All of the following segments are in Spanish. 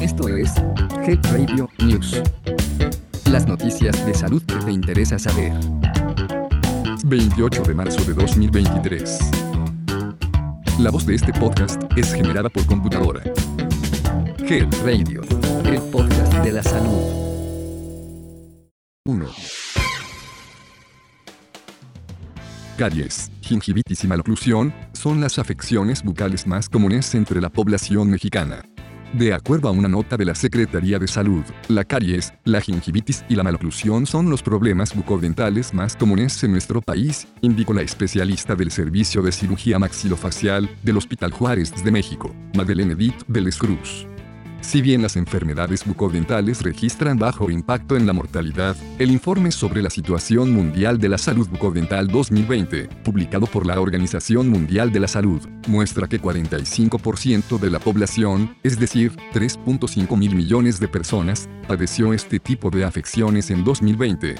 Esto es Health Radio News. Las noticias de salud que te interesa saber. 28 de marzo de 2023. La voz de este podcast es generada por computadora. Health Radio, el podcast de la salud. 1. Caries, gingivitis y maloclusión son las afecciones bucales más comunes entre la población mexicana. De acuerdo a una nota de la Secretaría de Salud, la caries, la gingivitis y la maloclusión son los problemas bucodentales más comunes en nuestro país, indicó la especialista del Servicio de Cirugía Maxilofacial del Hospital Juárez de México, Madeleine Edith Vélez Cruz. Si bien las enfermedades bucodentales registran bajo impacto en la mortalidad, el informe sobre la situación mundial de la salud bucodental 2020, publicado por la Organización Mundial de la Salud, muestra que 45% de la población, es decir, 3.5 mil millones de personas, padeció este tipo de afecciones en 2020.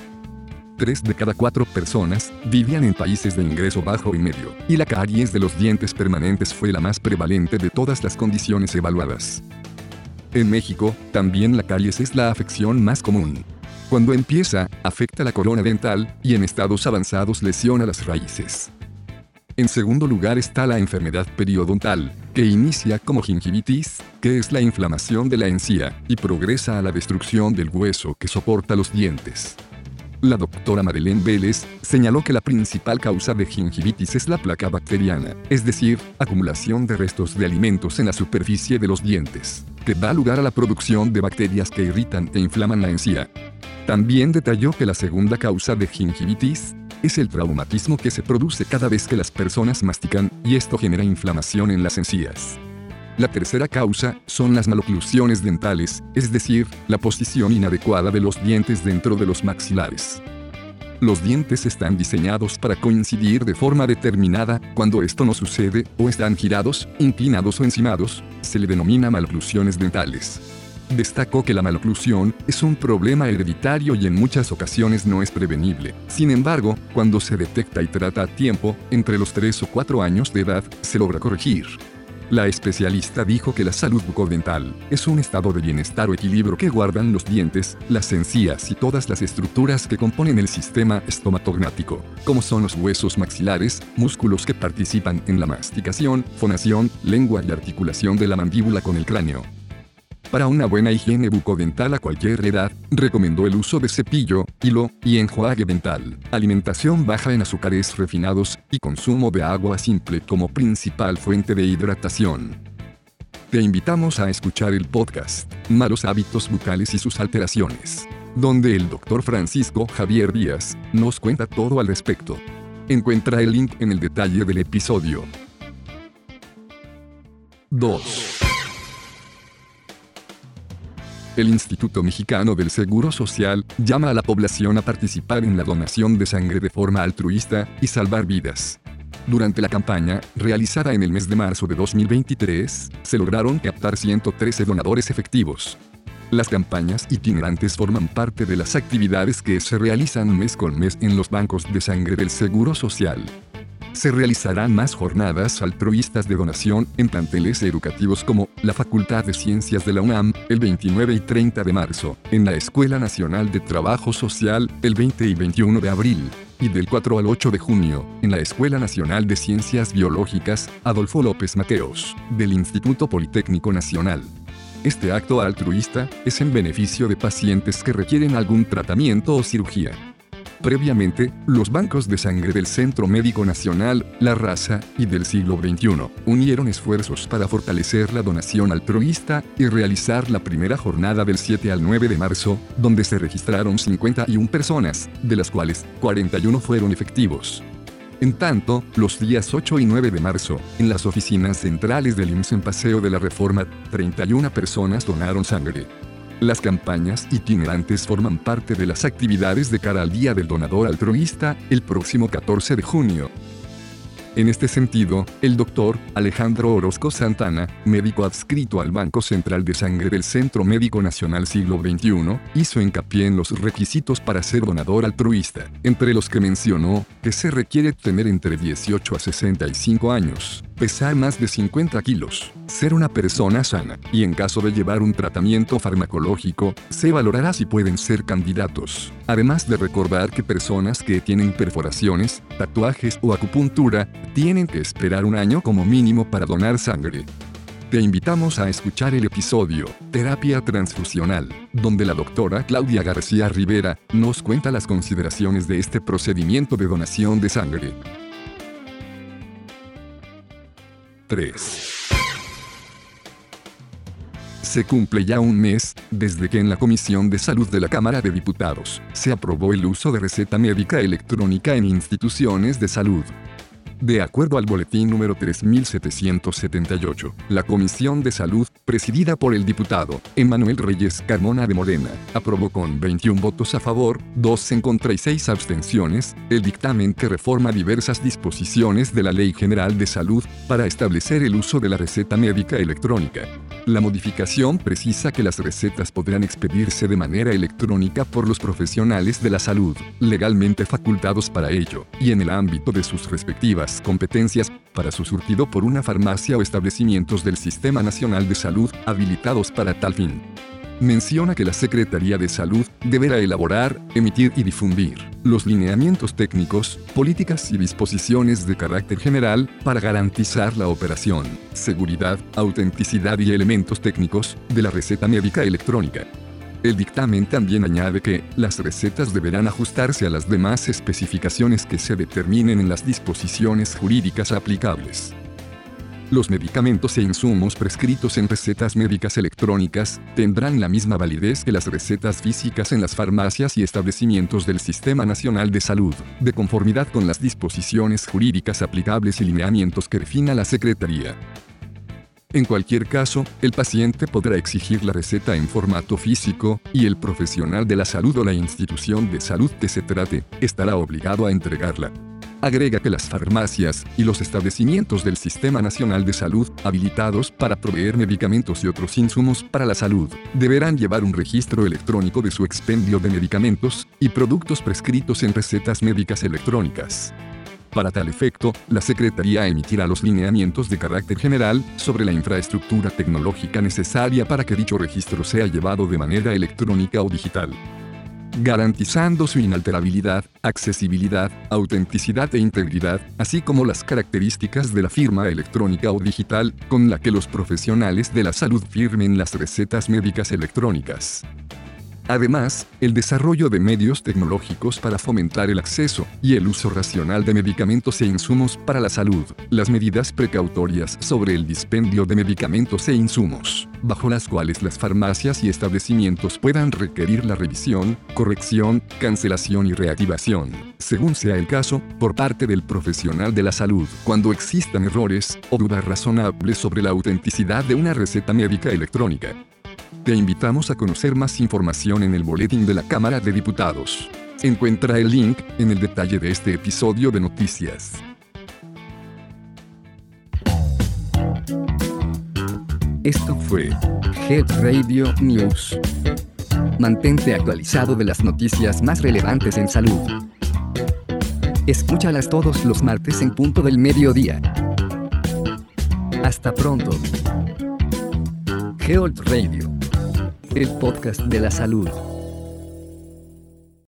Tres de cada cuatro personas vivían en países de ingreso bajo y medio, y la caries de los dientes permanentes fue la más prevalente de todas las condiciones evaluadas. En México, también la caries es la afección más común. Cuando empieza, afecta la corona dental, y en estados avanzados lesiona las raíces. En segundo lugar está la enfermedad periodontal, que inicia como gingivitis, que es la inflamación de la encía, y progresa a la destrucción del hueso que soporta los dientes. La doctora Madeleine Vélez señaló que la principal causa de gingivitis es la placa bacteriana, es decir, acumulación de restos de alimentos en la superficie de los dientes, que da lugar a la producción de bacterias que irritan e inflaman la encía. También detalló que la segunda causa de gingivitis es el traumatismo que se produce cada vez que las personas mastican, y esto genera inflamación en las encías. La tercera causa son las maloclusiones dentales, es decir, la posición inadecuada de los dientes dentro de los maxilares. Los dientes están diseñados para coincidir de forma determinada, cuando esto no sucede, o están girados, inclinados o encimados, se le denomina maloclusiones dentales. Destacó que la maloclusión es un problema hereditario y en muchas ocasiones no es prevenible. Sin embargo, cuando se detecta y trata a tiempo, entre los 3 o 4 años de edad, se logra corregir. La especialista dijo que la salud bucodental es un estado de bienestar o equilibrio que guardan los dientes, las encías y todas las estructuras que componen el sistema estomatognático, como son los huesos maxilares, músculos que participan en la masticación, fonación, lengua y articulación de la mandíbula con el cráneo. Para una buena higiene bucodental a cualquier edad, recomendó el uso de cepillo, hilo y enjuague dental, alimentación baja en azúcares refinados y consumo de agua simple como principal fuente de hidratación. Te invitamos a escuchar el podcast Malos hábitos bucales y sus alteraciones, donde el doctor Francisco Javier Díaz nos cuenta todo al respecto. Encuentra el link en el detalle del episodio. 2. El Instituto Mexicano del Seguro Social llama a la población a participar en la donación de sangre de forma altruista y salvar vidas. Durante la campaña, realizada en el mes de marzo de 2023, se lograron captar 113 donadores efectivos. Las campañas itinerantes forman parte de las actividades que se realizan mes con mes en los bancos de sangre del Seguro Social se realizarán más jornadas altruistas de donación en planteles educativos como la Facultad de Ciencias de la UNAM, el 29 y 30 de marzo, en la Escuela Nacional de Trabajo Social, el 20 y 21 de abril, y del 4 al 8 de junio, en la Escuela Nacional de Ciencias Biológicas, Adolfo López Mateos, del Instituto Politécnico Nacional. Este acto altruista es en beneficio de pacientes que requieren algún tratamiento o cirugía. Previamente, los bancos de sangre del Centro Médico Nacional, La Raza y del siglo XXI unieron esfuerzos para fortalecer la donación altruista y realizar la primera jornada del 7 al 9 de marzo, donde se registraron 51 personas, de las cuales 41 fueron efectivos. En tanto, los días 8 y 9 de marzo, en las oficinas centrales del IMSS en Paseo de la Reforma, 31 personas donaron sangre. Las campañas itinerantes forman parte de las actividades de cara al Día del Donador Altruista, el próximo 14 de junio. En este sentido, el doctor Alejandro Orozco Santana, médico adscrito al Banco Central de Sangre del Centro Médico Nacional Siglo XXI, hizo hincapié en los requisitos para ser donador altruista, entre los que mencionó que se requiere tener entre 18 a 65 años, pesar más de 50 kilos, ser una persona sana, y en caso de llevar un tratamiento farmacológico, se valorará si pueden ser candidatos. Además de recordar que personas que tienen perforaciones, tatuajes o acupuntura, tienen que esperar un año como mínimo para donar sangre. Te invitamos a escuchar el episodio Terapia Transfusional, donde la doctora Claudia García Rivera nos cuenta las consideraciones de este procedimiento de donación de sangre. 3 se cumple ya un mes desde que en la Comisión de Salud de la Cámara de Diputados se aprobó el uso de receta médica electrónica en instituciones de salud. De acuerdo al boletín número 3778, la Comisión de Salud, presidida por el diputado Emanuel Reyes Carmona de Morena, aprobó con 21 votos a favor, 2 en contra y 6 abstenciones, el dictamen que reforma diversas disposiciones de la Ley General de Salud para establecer el uso de la receta médica electrónica. La modificación precisa que las recetas podrán expedirse de manera electrónica por los profesionales de la salud, legalmente facultados para ello, y en el ámbito de sus respectivas competencias, para su surtido por una farmacia o establecimientos del Sistema Nacional de Salud, habilitados para tal fin menciona que la Secretaría de Salud deberá elaborar, emitir y difundir los lineamientos técnicos, políticas y disposiciones de carácter general para garantizar la operación, seguridad, autenticidad y elementos técnicos de la receta médica electrónica. El dictamen también añade que las recetas deberán ajustarse a las demás especificaciones que se determinen en las disposiciones jurídicas aplicables. Los medicamentos e insumos prescritos en recetas médicas electrónicas tendrán la misma validez que las recetas físicas en las farmacias y establecimientos del Sistema Nacional de Salud, de conformidad con las disposiciones jurídicas aplicables y lineamientos que defina la Secretaría. En cualquier caso, el paciente podrá exigir la receta en formato físico, y el profesional de la salud o la institución de salud que se trate, estará obligado a entregarla. Agrega que las farmacias y los establecimientos del Sistema Nacional de Salud, habilitados para proveer medicamentos y otros insumos para la salud, deberán llevar un registro electrónico de su expendio de medicamentos y productos prescritos en recetas médicas electrónicas. Para tal efecto, la Secretaría emitirá los lineamientos de carácter general sobre la infraestructura tecnológica necesaria para que dicho registro sea llevado de manera electrónica o digital garantizando su inalterabilidad, accesibilidad, autenticidad e integridad, así como las características de la firma electrónica o digital con la que los profesionales de la salud firmen las recetas médicas electrónicas. Además, el desarrollo de medios tecnológicos para fomentar el acceso y el uso racional de medicamentos e insumos para la salud, las medidas precautorias sobre el dispendio de medicamentos e insumos, bajo las cuales las farmacias y establecimientos puedan requerir la revisión, corrección, cancelación y reactivación, según sea el caso, por parte del profesional de la salud, cuando existan errores o dudas razonables sobre la autenticidad de una receta médica electrónica. Te invitamos a conocer más información en el boletín de la Cámara de Diputados. Encuentra el link en el detalle de este episodio de noticias. Esto fue Head Radio News. Mantente actualizado de las noticias más relevantes en salud. Escúchalas todos los martes en punto del mediodía. Hasta pronto. Health Radio el podcast de la salud.